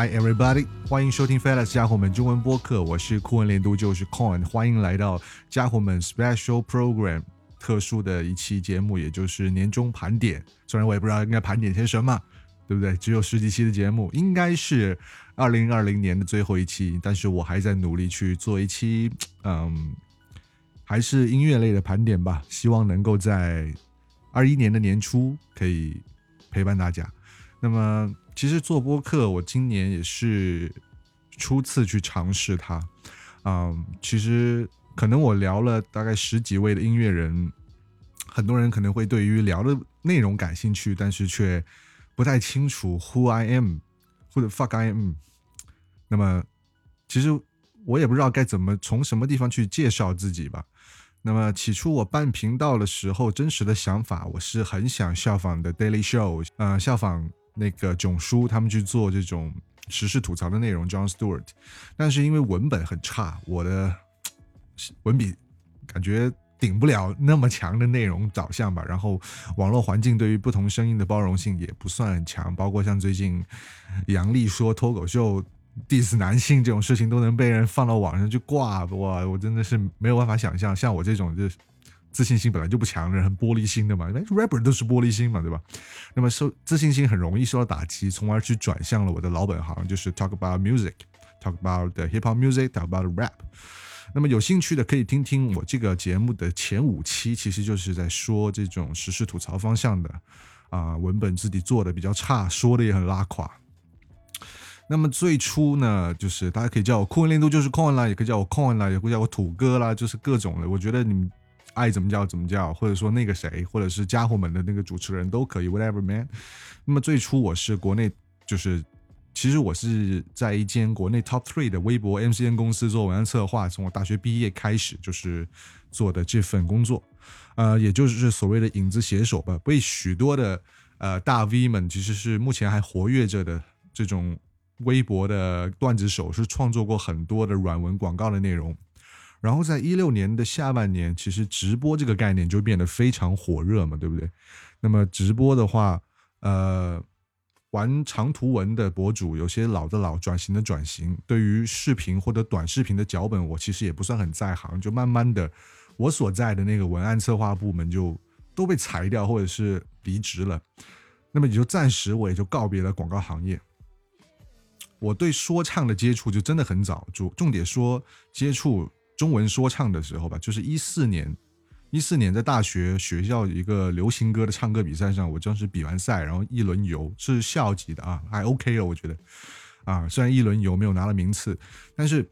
Hi, everybody，欢迎收听 Fellas 家伙们中文播客，我是酷文连读，就是 Coin 欢迎来到家伙们 Special Program 特殊的一期节目，也就是年终盘点。虽然我也不知道应该盘点些什么，对不对？只有十几期的节目，应该是二零二零年的最后一期，但是我还在努力去做一期，嗯，还是音乐类的盘点吧，希望能够在二一年的年初可以陪伴大家。那么。其实做播客，我今年也是初次去尝试它。嗯，其实可能我聊了大概十几位的音乐人，很多人可能会对于聊的内容感兴趣，但是却不太清楚 Who I am 或者 Fuck I am。那么，其实我也不知道该怎么从什么地方去介绍自己吧。那么起初我办频道的时候，真实的想法我是很想效仿的 Daily Show，嗯，效仿。那个囧叔他们去做这种时事吐槽的内容，John Stewart，但是因为文本很差，我的文笔感觉顶不了那么强的内容导向吧。然后网络环境对于不同声音的包容性也不算很强，包括像最近杨笠说脱口秀 diss 男性这种事情都能被人放到网上去挂，哇，我真的是没有办法想象，像我这种就。自信心本来就不强，人很玻璃心的嘛，因为 rapper 都是玻璃心嘛，对吧？那么受自信心很容易受到打击，从而去转向了我的老本行，就是 talk about music，talk about the hip hop music，talk about rap。那么有兴趣的可以听听我这个节目的前五期，其实就是在说这种时事吐槽方向的啊，文本自己做的比较差，说的也很拉垮。那么最初呢，就是大家可以叫我酷文练度，就是 coin 啦，也可以叫我 coin 啦，也可以叫我土哥啦，就是各种的。我觉得你们。爱怎么叫怎么叫，或者说那个谁，或者是家伙们的那个主持人都可以，whatever man。那么最初我是国内，就是其实我是在一间国内 top three 的微博 MCN 公司做文案策划，从我大学毕业开始就是做的这份工作，呃，也就是所谓的影子写手吧，被许多的呃大 V 们，其实是目前还活跃着的这种微博的段子手，是创作过很多的软文广告的内容。然后在一六年的下半年，其实直播这个概念就变得非常火热嘛，对不对？那么直播的话，呃，玩长图文的博主，有些老的老，转型的转型，对于视频或者短视频的脚本，我其实也不算很在行，就慢慢的，我所在的那个文案策划部门就都被裁掉或者是离职了，那么也就暂时我也就告别了广告行业。我对说唱的接触就真的很早，重重点说接触。中文说唱的时候吧，就是一四年，一四年在大学学校一个流行歌的唱歌比赛上，我当时比完赛，然后一轮游是校级的啊，还 OK 了，我觉得啊，虽然一轮游没有拿了名次，但是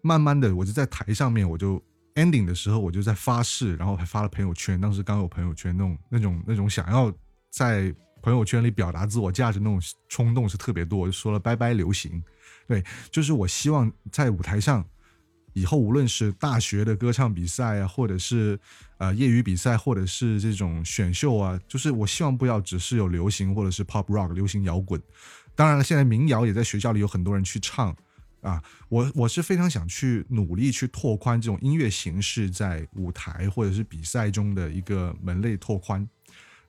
慢慢的我就在台上面，我就 ending 的时候我就在发誓，然后还发了朋友圈，当时刚有朋友圈那种那种那种想要在朋友圈里表达自我价值那种冲动是特别多，我就说了拜拜流行，对，就是我希望在舞台上。以后无论是大学的歌唱比赛啊，或者是呃业余比赛，或者是这种选秀啊，就是我希望不要只是有流行或者是 pop rock 流行摇滚。当然了，现在民谣也在学校里有很多人去唱啊。我我是非常想去努力去拓宽这种音乐形式在舞台或者是比赛中的一个门类拓宽。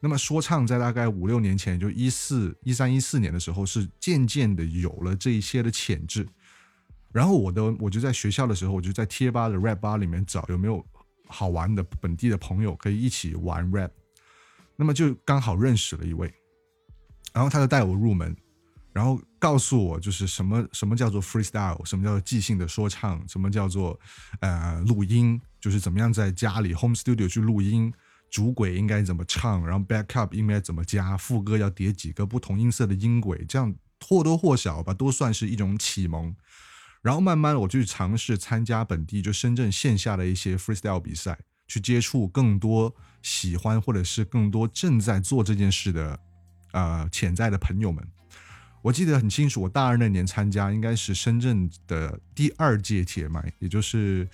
那么说唱在大概五六年前，就一四一三一四年的时候，是渐渐的有了这一些的潜质。然后我的我就在学校的时候，我就在贴吧的 rap 吧里面找有没有好玩的本地的朋友可以一起玩 rap，那么就刚好认识了一位，然后他就带我入门，然后告诉我就是什么什么叫做 freestyle，什么叫做即兴的说唱，什么叫做呃录音，就是怎么样在家里 home studio 去录音，主轨应该怎么唱，然后 backup 应该怎么加，副歌要叠几个不同音色的音轨，这样或多或少吧，都算是一种启蒙。然后慢慢我就去尝试参加本地就深圳线下的一些 freestyle 比赛，去接触更多喜欢或者是更多正在做这件事的，呃潜在的朋友们。我记得很清楚，我大二那年参加应该是深圳的第二届铁麦，也就是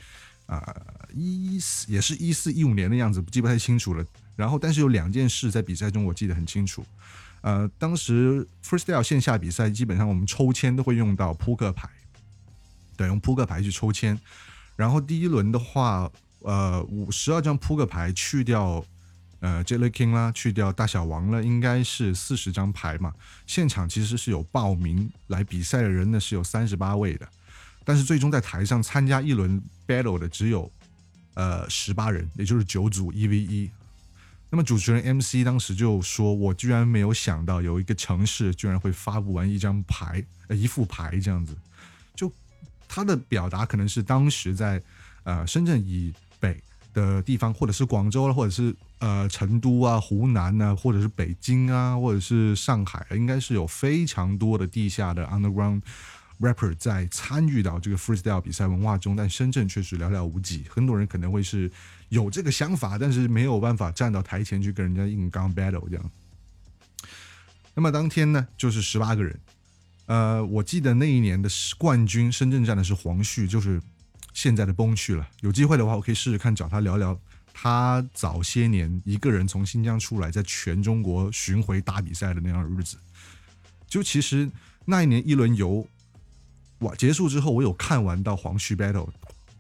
啊一四也是一四一五年的样子，记不太清楚了。然后但是有两件事在比赛中我记得很清楚，呃当时 freestyle 线下比赛基本上我们抽签都会用到扑克牌。对，用扑克牌去抽签，然后第一轮的话，呃，五十二张扑克牌去掉呃 Jelly King 啦，去掉大小王了，应该是四十张牌嘛。现场其实是有报名来比赛的人呢，是有三十八位的，但是最终在台上参加一轮 battle 的只有呃十八人，也就是九组一 v 一。那么主持人 MC 当时就说：“我居然没有想到有一个城市居然会发布完一张牌，呃，一副牌这样子。”就他的表达可能是当时在呃深圳以北的地方，或者是广州或者是呃成都啊、湖南啊，或者是北京啊，或者是上海，应该是有非常多的地下的 underground rapper 在参与到这个 freestyle 比赛文化中，但深圳确实寥寥无几。很多人可能会是。有这个想法，但是没有办法站到台前去跟人家硬刚 battle 这样。那么当天呢，就是十八个人。呃，我记得那一年的冠军深圳站的是黄旭，就是现在的崩旭了。有机会的话，我可以试试看找他聊聊他早些年一个人从新疆出来，在全中国巡回打比赛的那样日子。就其实那一年一轮游哇结束之后，我有看完到黄旭 battle。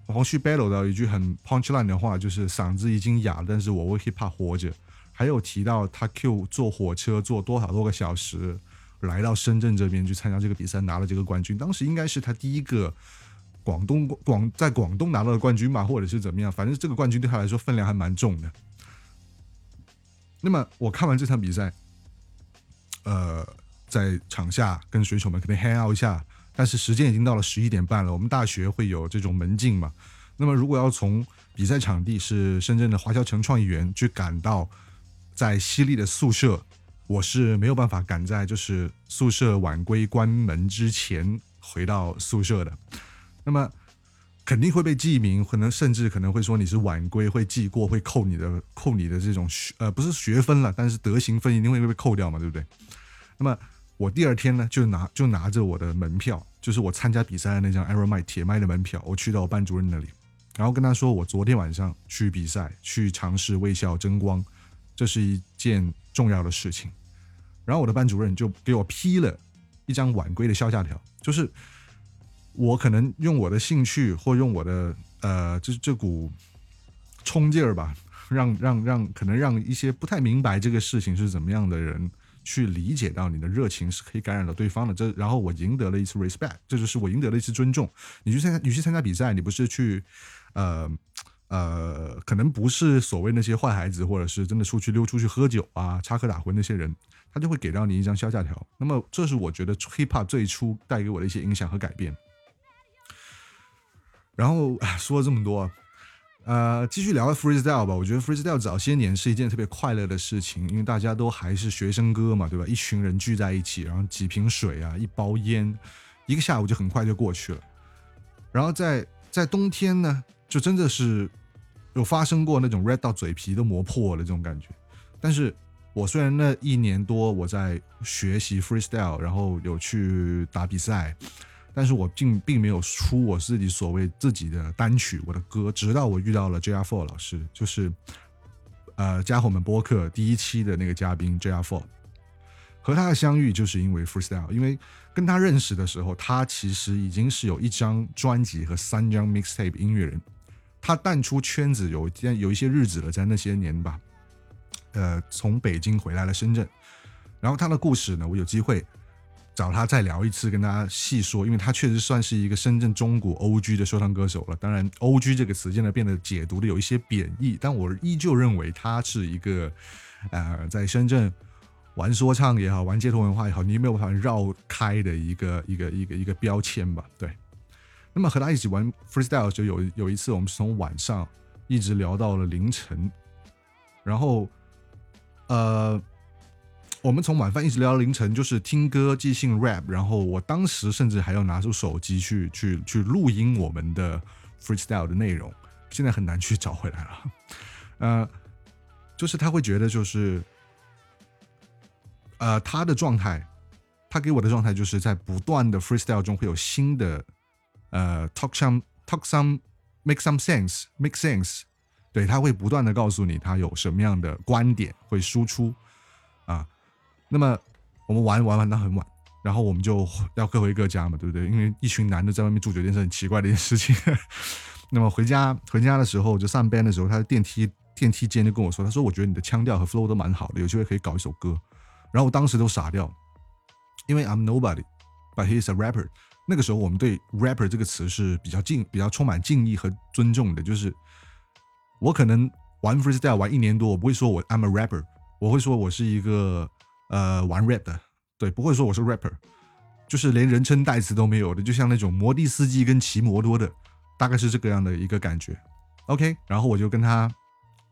黄旭 battle 的一句很 punchline 的话，就是嗓子已经哑，但是我为 hip hop 活着。还有提到他 Q 坐火车坐多少多个小时来到深圳这边去参加这个比赛，拿了这个冠军。当时应该是他第一个广东广在广东拿到的冠军吧，或者是怎么样？反正这个冠军对他来说分量还蛮重的。那么我看完这场比赛，呃，在场下跟水手们肯定 hang out 一下。但是时间已经到了十一点半了，我们大学会有这种门禁嘛？那么如果要从比赛场地是深圳的华侨城创意园去赶到在西丽的宿舍，我是没有办法赶在就是宿舍晚归关门之前回到宿舍的。那么肯定会被记名，可能甚至可能会说你是晚归，会记过，会扣你的扣你的这种学呃不是学分了，但是德行分一定会被扣掉嘛，对不对？那么我第二天呢就拿就拿着我的门票。就是我参加比赛的那张 Aero 麦铁麦的门票，我去到我班主任那里，然后跟他说我昨天晚上去比赛，去尝试微笑争光，这是一件重要的事情。然后我的班主任就给我批了一张晚归的销假条，就是我可能用我的兴趣或用我的呃这这股冲劲儿吧，让让让可能让一些不太明白这个事情是怎么样的人。去理解到你的热情是可以感染到对方的，这然后我赢得了一次 respect，这就是我赢得了一次尊重。你去参加，你去参加比赛，你不是去，呃呃，可能不是所谓那些坏孩子，或者是真的出去溜出去喝酒啊、插科打诨那些人，他就会给到你一张销价条。那么这是我觉得 hip hop 最初带给我的一些影响和改变。然后说了这么多。呃，继续聊 freestyle 吧。我觉得 freestyle 早些年是一件特别快乐的事情，因为大家都还是学生哥嘛，对吧？一群人聚在一起，然后几瓶水啊，一包烟，一个下午就很快就过去了。然后在在冬天呢，就真的是有发生过那种 red 到嘴皮都磨破了这种感觉。但是我虽然那一年多我在学习 freestyle，然后有去打比赛。但是我并并没有出我自己所谓自己的单曲，我的歌，直到我遇到了 JR Four 老师，就是呃家伙们播客第一期的那个嘉宾 JR Four，和他的相遇就是因为 freestyle，因为跟他认识的时候，他其实已经是有一张专辑和三张 mixtape 音乐人，他淡出圈子有天有一些日子了，在那些年吧，呃，从北京回来了深圳，然后他的故事呢，我有机会。找他再聊一次，跟大家细说，因为他确实算是一个深圳中古 O.G. 的说唱歌手了。当然，O.G. 这个词现在变得解读的有一些贬义，但我依旧认为他是一个，呃，在深圳玩说唱也好，玩街头文化也好，你没有办法绕开的一个一个一个一个标签吧？对。那么和他一起玩 freestyle 就有有一次，我们是从晚上一直聊到了凌晨，然后，呃。我们从晚饭一直聊到凌晨，就是听歌、即兴 rap，然后我当时甚至还要拿出手机去去去录音我们的 freestyle 的内容，现在很难去找回来了。呃，就是他会觉得就是，呃，他的状态，他给我的状态就是在不断的 freestyle 中会有新的，呃，talk some talk some make some sense make sense，对他会不断的告诉你他有什么样的观点会输出，啊。那么我们玩玩玩到很晚，然后我们就要各回各家嘛，对不对？因为一群男的在外面住酒店是很奇怪的一件事情。那么回家回家的时候，就上班的时候，他的电梯电梯间就跟我说，他说我觉得你的腔调和 flow 都蛮好的，有机会可以搞一首歌。然后我当时都傻掉，因为 I'm nobody, but he's a rapper。那个时候我们对 rapper 这个词是比较敬、比较充满敬意和尊重的。就是我可能玩 freestyle 玩一年多，我不会说我 I'm a rapper，我会说我是一个呃玩 rap 的，对，不会说我是 rapper，就是连人称代词都没有的，就像那种摩的司机跟骑摩托的，大概是这个样的一个感觉。OK，然后我就跟他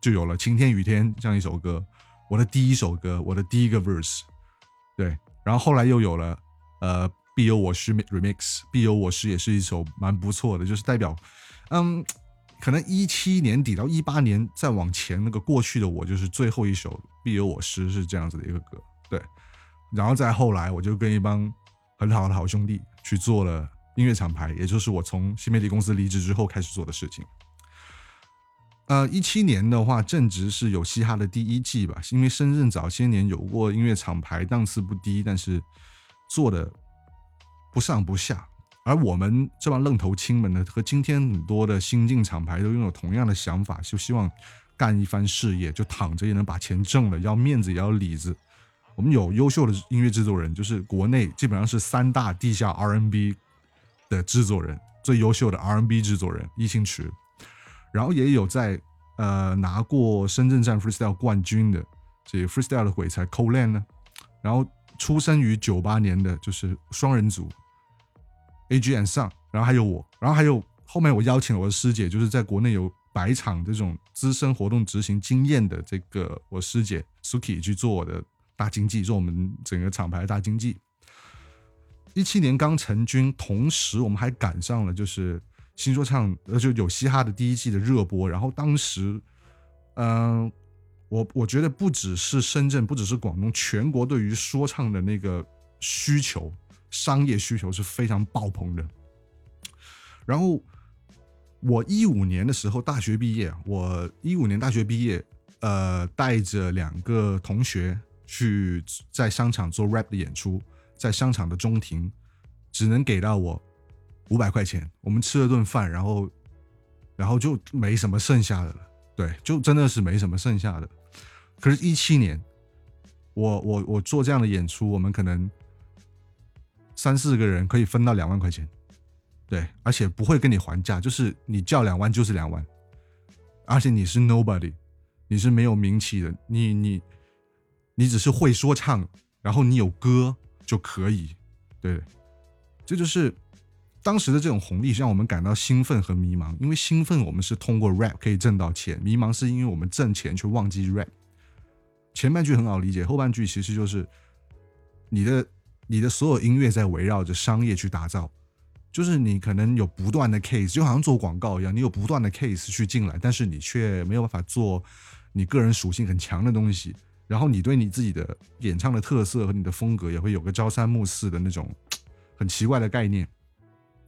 就有了《晴天雨天》这样一首歌，我的第一首歌，我的第一个 verse，对，然后后来又有了呃。必有我师 remix，必有我师也是一首蛮不错的，就是代表，嗯，可能一七年底到一八年再往前那个过去的我，就是最后一首必有我师是这样子的一个歌，对。然后再后来，我就跟一帮很好的好兄弟去做了音乐厂牌，也就是我从新媒体公司离职之后开始做的事情。呃，一七年的话，正值是有嘻哈的第一季吧，因为深圳早些年有过音乐厂牌，档次不低，但是做的。不上不下，而我们这帮愣头青们呢，和今天很多的新进厂牌都拥有同样的想法，就希望干一番事业，就躺着也能把钱挣了，要面子也要里子。我们有优秀的音乐制作人，就是国内基本上是三大地下 R&B 的制作人，最优秀的 R&B 制作人易星驰，然后也有在呃拿过深圳站 freestyle 冠军的这 freestyle 的鬼才 Colan 呢，然后出生于九八年的就是双人组。A G N 上，然后还有我，然后还有后面我邀请了我的师姐，就是在国内有百场这种资深活动执行经验的这个我师姐 Suki 去做我的大经济，做我们整个厂牌的大经济。一七年刚成军，同时我们还赶上了就是新说唱，呃就有嘻哈的第一季的热播，然后当时，嗯，我我觉得不只是深圳，不只是广东，全国对于说唱的那个需求。商业需求是非常爆棚的。然后我一五年的时候大学毕业，我一五年大学毕业，呃，带着两个同学去在商场做 rap 的演出，在商场的中庭，只能给到我五百块钱。我们吃了顿饭，然后，然后就没什么剩下的了。对，就真的是没什么剩下的。可是，一七年，我我我做这样的演出，我们可能。三四个人可以分到两万块钱，对，而且不会跟你还价，就是你叫两万就是两万，而且你是 nobody，你是没有名气的，你你你只是会说唱，然后你有歌就可以，对，这就是当时的这种红利，让我们感到兴奋和迷茫。因为兴奋，我们是通过 rap 可以挣到钱；迷茫是因为我们挣钱却忘记 rap。前半句很好理解，后半句其实就是你的。你的所有音乐在围绕着商业去打造，就是你可能有不断的 case，就好像做广告一样，你有不断的 case 去进来，但是你却没有办法做你个人属性很强的东西。然后你对你自己的演唱的特色和你的风格也会有个朝三暮四的那种很奇怪的概念。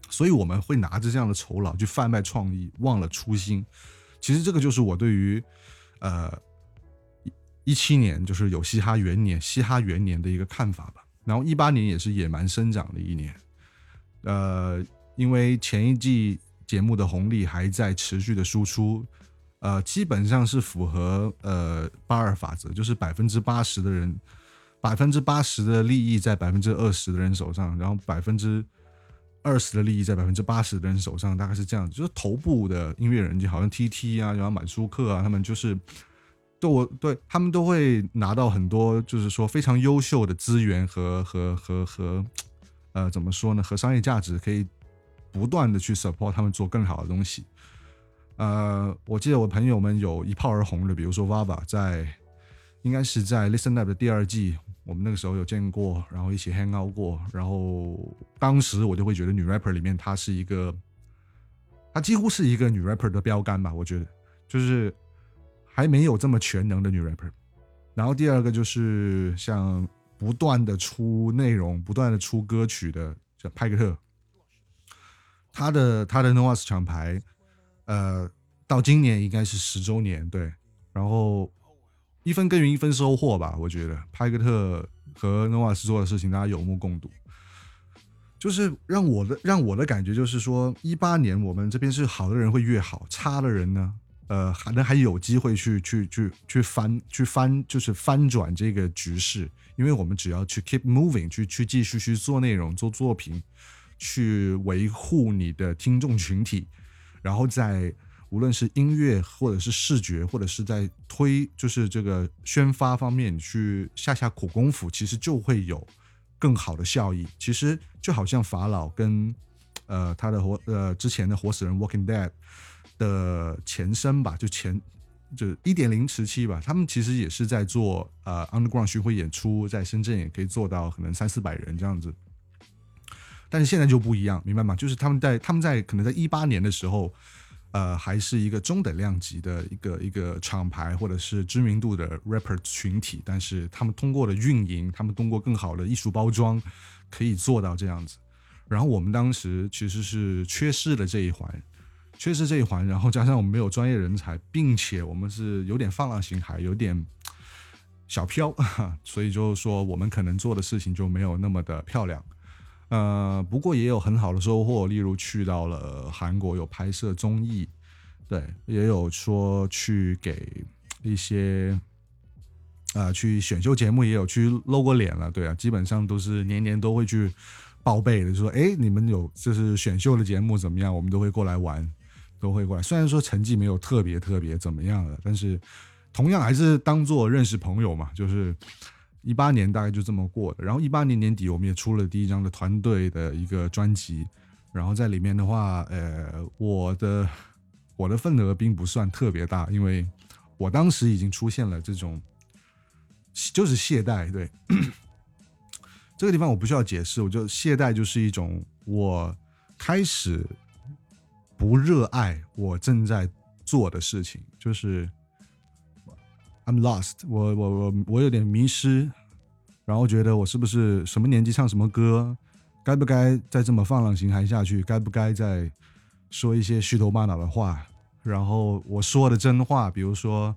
所以我们会拿着这样的酬劳去贩卖创意，忘了初心。其实这个就是我对于呃一七年就是有嘻哈元年、嘻哈元年的一个看法吧。然后一八年也是野蛮生长的一年，呃，因为前一季节目的红利还在持续的输出，呃，基本上是符合呃八二法则，就是百分之八十的人，百分之八十的利益在百分之二十的人手上，然后百分之二十的利益在百分之八十的人手上，大概是这样子。就是头部的音乐人，就好像 T T 啊，然后满舒克啊，他们就是。对我对他们都会拿到很多，就是说非常优秀的资源和和和和，呃，怎么说呢？和商业价值可以不断的去 support 他们做更好的东西。呃，我记得我朋友们有一炮而红的，比如说 Vava，在应该是在 Listen Up 的第二季，我们那个时候有见过，然后一起 hang out 过，然后当时我就会觉得女 rapper 里面她是一个，她几乎是一个女 rapper 的标杆吧，我觉得就是。还没有这么全能的女 rapper，然后第二个就是像不断的出内容、不断的出歌曲的，叫派克特，他的他的 Noah's 厂牌，呃，到今年应该是十周年，对，然后一分耕耘一分收获吧，我觉得派克特和 Noah's 做的事情大家有目共睹，就是让我的让我的感觉就是说，一八年我们这边是好的人会越好，差的人呢。呃，还能还有机会去去去去翻去翻，就是翻转这个局势，因为我们只要去 keep moving，去去继续去做内容、做作品，去维护你的听众群体，然后在无论是音乐或者是视觉，或者是在推就是这个宣发方面去下下苦功夫，其实就会有更好的效益。其实就好像法老跟。呃，他的活呃之前的活死人 Walking Dead 的前身吧，就前就一点零时期吧，他们其实也是在做呃 Underground 巡回演出，在深圳也可以做到可能三四百人这样子。但是现在就不一样，明白吗？就是他们在他们在可能在一八年的时候，呃，还是一个中等量级的一个一个厂牌或者是知名度的 rapper 群体，但是他们通过了运营，他们通过更好的艺术包装，可以做到这样子。然后我们当时其实是缺失了这一环，缺失这一环，然后加上我们没有专业人才，并且我们是有点放浪形骸，有点小飘，所以就是说我们可能做的事情就没有那么的漂亮。呃，不过也有很好的收获，例如去到了韩国有拍摄综艺，对，也有说去给一些啊去选秀节目也有去露过脸了，对啊，基本上都是年年都会去。报备的就说，哎，你们有就是选秀的节目怎么样？我们都会过来玩，都会过来。虽然说成绩没有特别特别怎么样的，但是同样还是当做认识朋友嘛。就是一八年大概就这么过的。然后一八年年底，我们也出了第一张的团队的一个专辑。然后在里面的话，呃，我的我的份额并不算特别大，因为我当时已经出现了这种就是懈怠，对。这个地方我不需要解释，我就懈怠就是一种我开始不热爱我正在做的事情，就是 I'm lost，我我我我有点迷失，然后觉得我是不是什么年纪唱什么歌，该不该再这么放浪形骸下去，该不该再说一些虚头巴脑的话，然后我说的真话，比如说。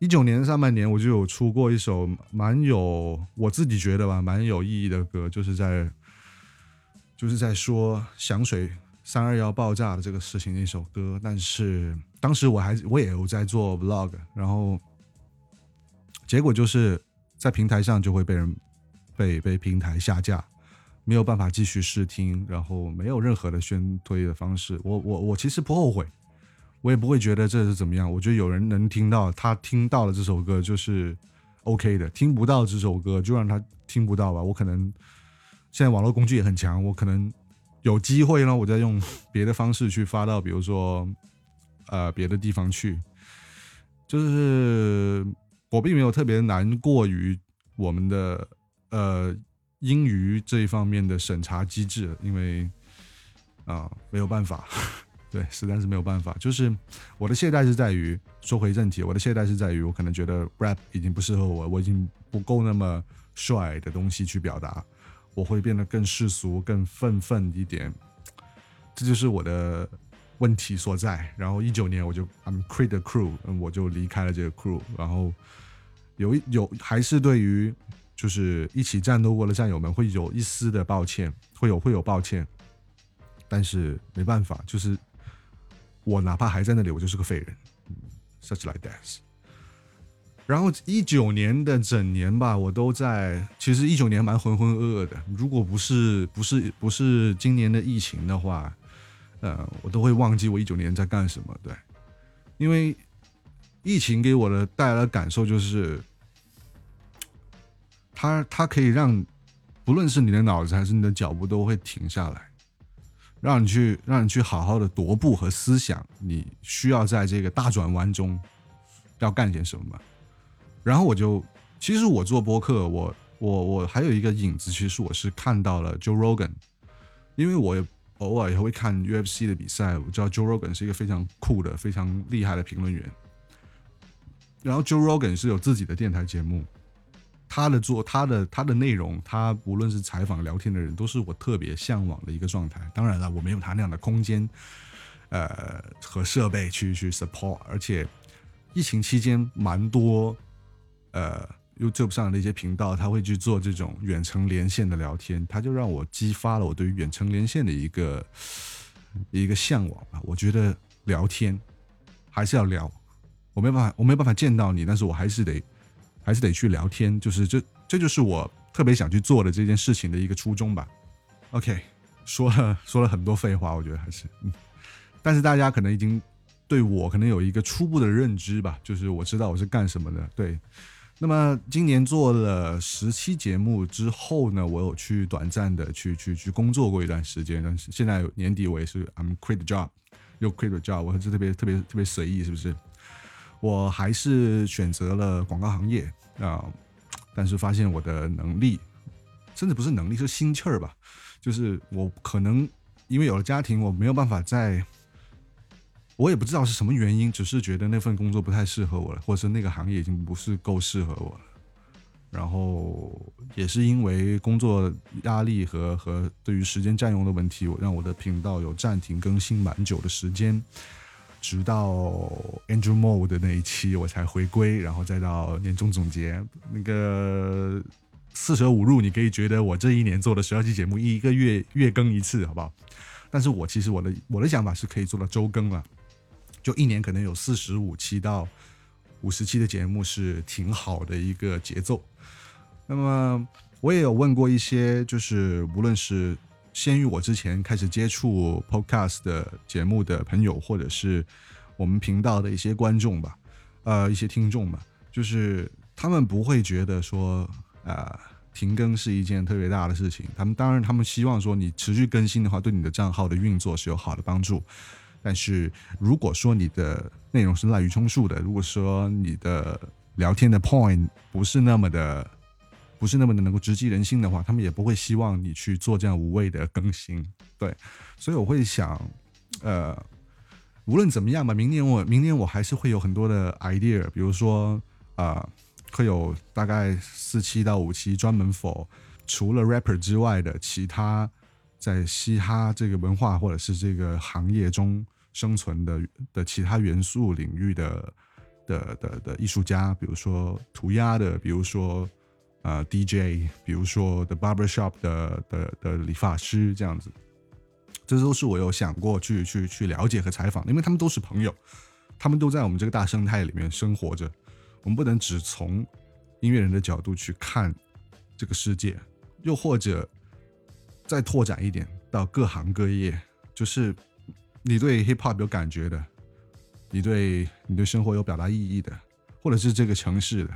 一九年上半年，我就有出过一首蛮有我自己觉得吧，蛮有意义的歌，就是在就是在说响水三二幺爆炸的这个事情的一首歌。但是当时我还我也有在做 vlog，然后结果就是在平台上就会被人被被平台下架，没有办法继续试听，然后没有任何的宣推的方式。我我我其实不后悔。我也不会觉得这是怎么样，我觉得有人能听到，他听到了这首歌就是 OK 的，听不到这首歌就让他听不到吧。我可能现在网络工具也很强，我可能有机会呢，我再用 别的方式去发到，比如说呃别的地方去。就是我并没有特别难过于我们的呃英语这一方面的审查机制，因为啊没有办法。对，实在是没有办法。就是我的懈怠是在于，说回正题，我的懈怠是在于，我可能觉得 rap 已经不适合我，我已经不够那么帅的东西去表达，我会变得更世俗、更愤愤一点。这就是我的问题所在。然后一九年我就 I'm quit the crew，我就离开了这个 crew。然后有一有还是对于就是一起战斗过的战友们会有一丝的抱歉，会有会有抱歉，但是没办法，就是。我哪怕还在那里，我就是个废人，such like that。然后一九年的整年吧，我都在。其实一九年蛮浑浑噩噩的。如果不是不是不是今年的疫情的话，呃，我都会忘记我一九年在干什么。对，因为疫情给我的带来的感受就是，它它可以让不论是你的脑子还是你的脚步都会停下来。让你去，让你去好好的踱步和思想，你需要在这个大转弯中要干点什么。然后我就，其实我做播客，我我我还有一个影子，其实我是看到了 Joe Rogan，因为我偶尔也会看 UFC 的比赛，我知道 Joe Rogan 是一个非常酷的、非常厉害的评论员。然后 Joe Rogan 是有自己的电台节目。他的做他的他的内容，他无论是采访聊天的人，都是我特别向往的一个状态。当然了，我没有他那样的空间，呃，和设备去去 support。而且疫情期间，蛮多呃 YouTube 上的一些频道，他会去做这种远程连线的聊天，他就让我激发了我对于远程连线的一个一个向往吧。我觉得聊天。还是要聊。我没办法，我没办法见到你，但是我还是得，还是得去聊天。就是这，这就是我特别想去做的这件事情的一个初衷吧。OK，说了说了很多废话，我觉得还是，嗯，但是大家可能已经对我可能有一个初步的认知吧，就是我知道我是干什么的。对，那么今年做了十期节目之后呢，我有去短暂的去去去工作过一段时间，但是现在年底我也是 I'm quit the job，又 quit the job，我还是特别特别特别随意，是不是？我还是选择了广告行业啊，但是发现我的能力，甚至不是能力，是心气儿吧。就是我可能因为有了家庭，我没有办法在，我也不知道是什么原因，只是觉得那份工作不太适合我了，或者是那个行业已经不是够适合我了。然后也是因为工作压力和和对于时间占用的问题，我让我的频道有暂停更新蛮久的时间。直到 Andrew Mo 的那一期我才回归，然后再到年终总结那个四舍五入，你可以觉得我这一年做的十二期节目，一个月月更一次，好不好？但是我其实我的我的想法是可以做到周更了，就一年可能有四十五期到五十期的节目是挺好的一个节奏。那么我也有问过一些，就是无论是。先于我之前开始接触 podcast 的节目的朋友，或者是我们频道的一些观众吧，呃，一些听众吧，就是他们不会觉得说，呃，停更是一件特别大的事情。他们当然，他们希望说你持续更新的话，对你的账号的运作是有好的帮助。但是如果说你的内容是滥竽充数的，如果说你的聊天的 point 不是那么的。不是那么的能够直击人心的话，他们也不会希望你去做这样无谓的更新。对，所以我会想，呃，无论怎么样吧，明年我明年我还是会有很多的 idea，比如说啊，会有大概四期到五期专门否除了 rapper 之外的其他在嘻哈这个文化或者是这个行业中生存的的其他元素领域的的的的艺术家，比如说涂鸦的，比如说。呃，DJ，比如说 The Barber Shop 的的的理发师这样子，这都是我有想过去去去了解和采访，因为他们都是朋友，他们都在我们这个大生态里面生活着。我们不能只从音乐人的角度去看这个世界，又或者再拓展一点到各行各业，就是你对 Hip Hop 有感觉的，你对你对生活有表达意义的，或者是这个城市的。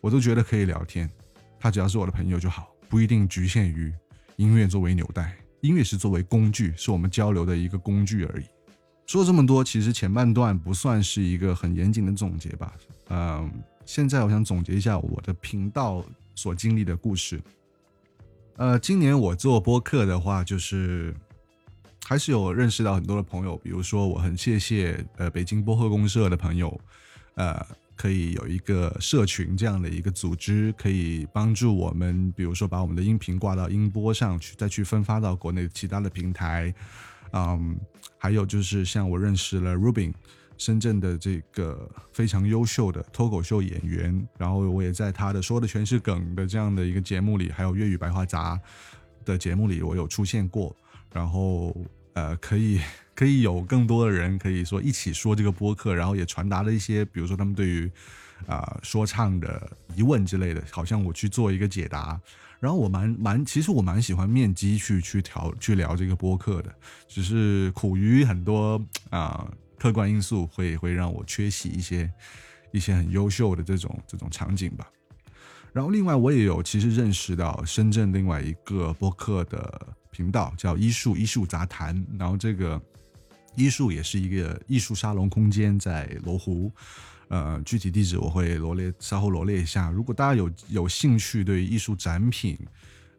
我都觉得可以聊天，他只要是我的朋友就好，不一定局限于音乐作为纽带，音乐是作为工具，是我们交流的一个工具而已。说这么多，其实前半段不算是一个很严谨的总结吧。嗯，现在我想总结一下我的频道所经历的故事。呃，今年我做播客的话，就是还是有认识到很多的朋友，比如说我很谢谢呃北京波客公社的朋友，呃。可以有一个社群这样的一个组织，可以帮助我们，比如说把我们的音频挂到音波上去，再去分发到国内其他的平台。嗯，还有就是像我认识了 Rubin，深圳的这个非常优秀的脱口秀演员，然后我也在他的说的全是梗的这样的一个节目里，还有粤语白话杂的节目里，我有出现过，然后。呃，可以可以有更多的人可以说一起说这个播客，然后也传达了一些，比如说他们对于啊说唱的疑问之类的，好像我去做一个解答。然后我蛮蛮，其实我蛮喜欢面基去去调去聊这个播客的，只是苦于很多啊客观因素会会让我缺席一些一些很优秀的这种这种场景吧。然后另外我也有其实认识到深圳另外一个播客的。频道叫医术医术杂谈，然后这个医术也是一个艺术沙龙空间，在罗湖，呃，具体地址我会罗列，稍后罗列一下。如果大家有有兴趣对艺术展品，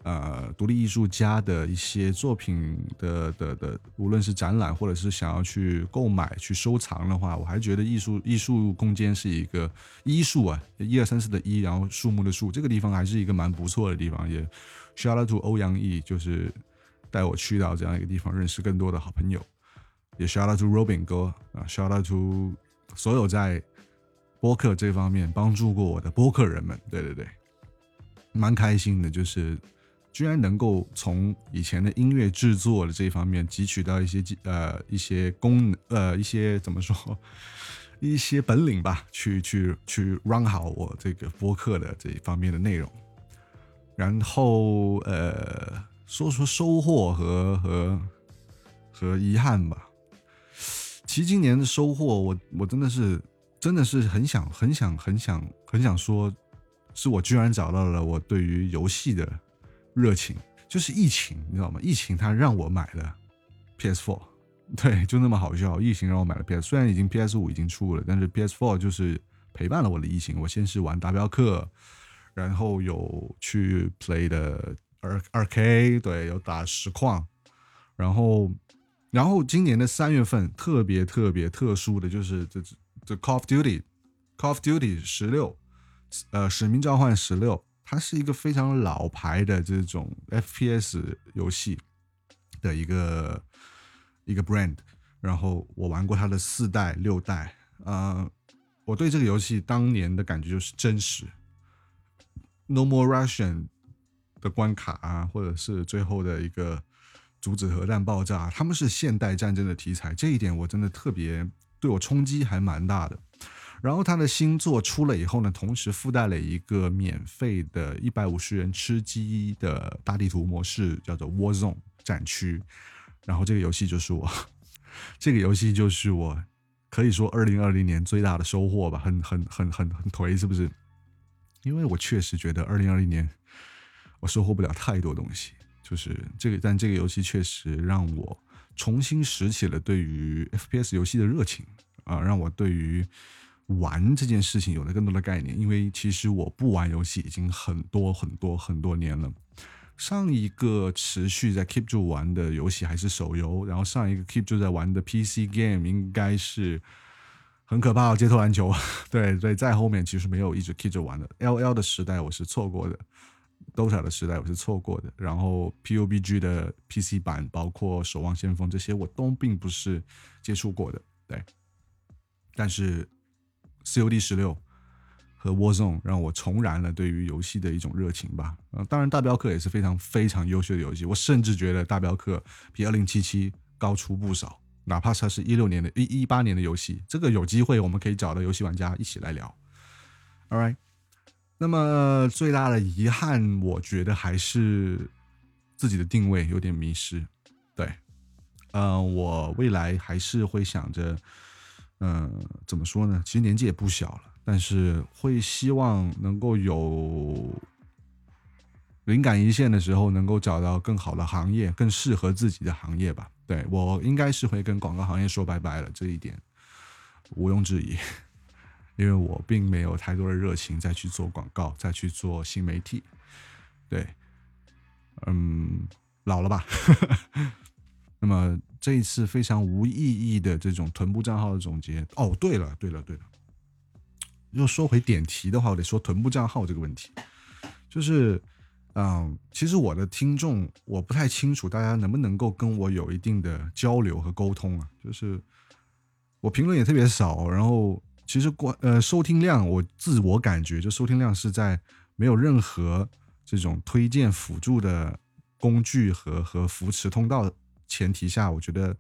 呃，独立艺术家的一些作品的的的，无论是展览或者是想要去购买去收藏的话，我还觉得艺术艺术空间是一个医术啊，一二三四的一，然后树木的树，这个地方还是一个蛮不错的地方。也 shout out to 欧阳毅，就是。带我去到这样一个地方，认识更多的好朋友，也 shout out to Robin 哥啊，shout out to 所有在播客这方面帮助过我的播客人们，对对对，蛮开心的，就是居然能够从以前的音乐制作的这一方面汲取到一些呃一些功能呃一些怎么说 一些本领吧，去去去 run 好我这个播客的这一方面的内容。然后呃说说收获和和和遗憾吧。其实今年的收获，我我真的是真的是很想很想很想很想说，是我居然找到了我对于游戏的。热情就是疫情，你知道吗？疫情它让我买了 PS4，对，就那么好笑。疫情让我买了 PS，虽然已经 PS5 已经出了，但是 PS4 就是陪伴了我的疫情。我先是玩达标客，然后有去 play 的二二 K，对，有打实况，然后，然后今年的三月份特别特别特殊的就是这这 Call of Duty，Call of Duty 十六，呃，使命召唤十六。它是一个非常老牌的这种 FPS 游戏的一个一个 brand，然后我玩过它的四代、六代，呃，我对这个游戏当年的感觉就是真实，No More Russian 的关卡啊，或者是最后的一个阻止核弹爆炸，他们是现代战争的题材，这一点我真的特别对我冲击还蛮大的。然后他的新作出了以后呢，同时附带了一个免费的一百五十人吃鸡的大地图模式，叫做 War Zone 战区。然后这个游戏就是我，这个游戏就是我可以说二零二零年最大的收获吧，很很很很很颓，是不是？因为我确实觉得二零二零年我收获不了太多东西，就是这个，但这个游戏确实让我重新拾起了对于 FPS 游戏的热情啊，让我对于。玩这件事情有了更多的概念，因为其实我不玩游戏已经很多很多很多年了。上一个持续在 keep 住玩的游戏还是手游，然后上一个 keep 住在玩的 PC game 应该是很可怕的街头篮球。对 对，在后面其实没有一直 keep 着玩的。LL 的时代我是错过的，Dota 的时代我是错过的，然后 PUBG 的 PC 版，包括守望先锋这些我都并不是接触过的。对，但是。COD 十六和 Warzone 让我重燃了对于游戏的一种热情吧。嗯，当然大镖客也是非常非常优秀的游戏，我甚至觉得大镖客比二零七七高出不少。哪怕它是一六年的、一一八年的游戏，这个有机会我们可以找到游戏玩家一起来聊。All right，那么最大的遗憾，我觉得还是自己的定位有点迷失。对，嗯，我未来还是会想着。嗯，怎么说呢？其实年纪也不小了，但是会希望能够有灵感一线的时候，能够找到更好的行业，更适合自己的行业吧。对我应该是会跟广告行业说拜拜了，这一点毋庸置疑，因为我并没有太多的热情再去做广告，再去做新媒体。对，嗯，老了吧。那么这一次非常无意义的这种臀部账号的总结哦，对了对了对了，又说回点题的话，我得说臀部账号这个问题，就是嗯，其实我的听众我不太清楚大家能不能够跟我有一定的交流和沟通啊，就是我评论也特别少，然后其实关呃收听量，我自我感觉就收听量是在没有任何这种推荐辅助的工具和和扶持通道。前提下，我觉得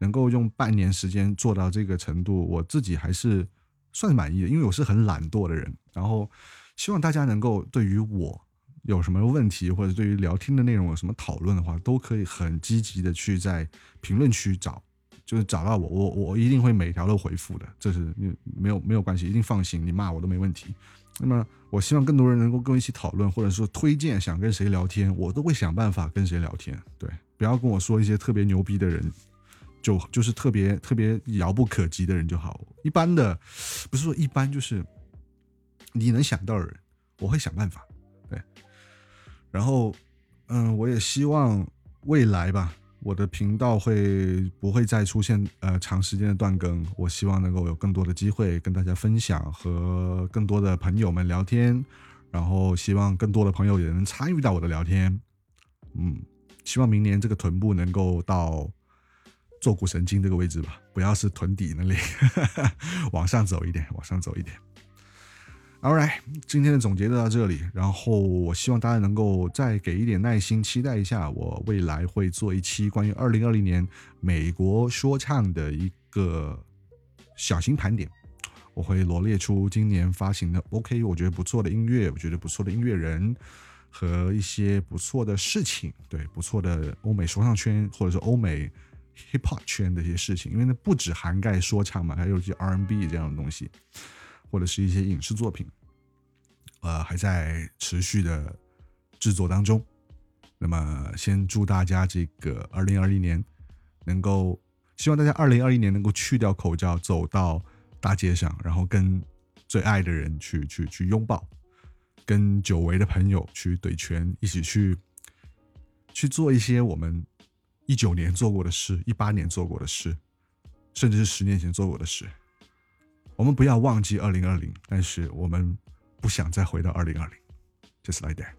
能够用半年时间做到这个程度，我自己还是算满意的。因为我是很懒惰的人，然后希望大家能够对于我有什么问题，或者对于聊天的内容有什么讨论的话，都可以很积极的去在评论区找，就是找到我，我我一定会每条都回复的。这是没有没有关系，一定放心，你骂我都没问题。那么，我希望更多人能够跟我一起讨论，或者说推荐想跟谁聊天，我都会想办法跟谁聊天。对。不要跟我说一些特别牛逼的人，就就是特别特别遥不可及的人就好。一般的，不是说一般，就是你能想到的人，我会想办法。对，然后，嗯，我也希望未来吧，我的频道会不会再出现呃长时间的断更？我希望能够有更多的机会跟大家分享，和更多的朋友们聊天，然后希望更多的朋友也能参与到我的聊天。嗯。希望明年这个臀部能够到坐骨神经这个位置吧，不要是臀底那里，往上走一点，往上走一点。All right，今天的总结就到这里。然后我希望大家能够再给一点耐心，期待一下我未来会做一期关于二零二零年美国说唱的一个小型盘点。我会罗列出今年发行的 OK，我觉得不错的音乐，我觉得不错的音乐人和一些不错的事情，对不错的欧美说唱圈或者是欧美 hip hop 圈的一些事情，因为那不止涵盖说唱嘛，还有一些 R&B 这样的东西。或者是一些影视作品，呃，还在持续的制作当中。那么，先祝大家这个二零二一年能够，希望大家二零二一年能够去掉口罩，走到大街上，然后跟最爱的人去去去拥抱，跟久违的朋友去怼拳，一起去去做一些我们一九年做过的事，一八年做过的事，甚至是十年前做过的事。我们不要忘记二零二零，但是我们不想再回到二零二零，just like that。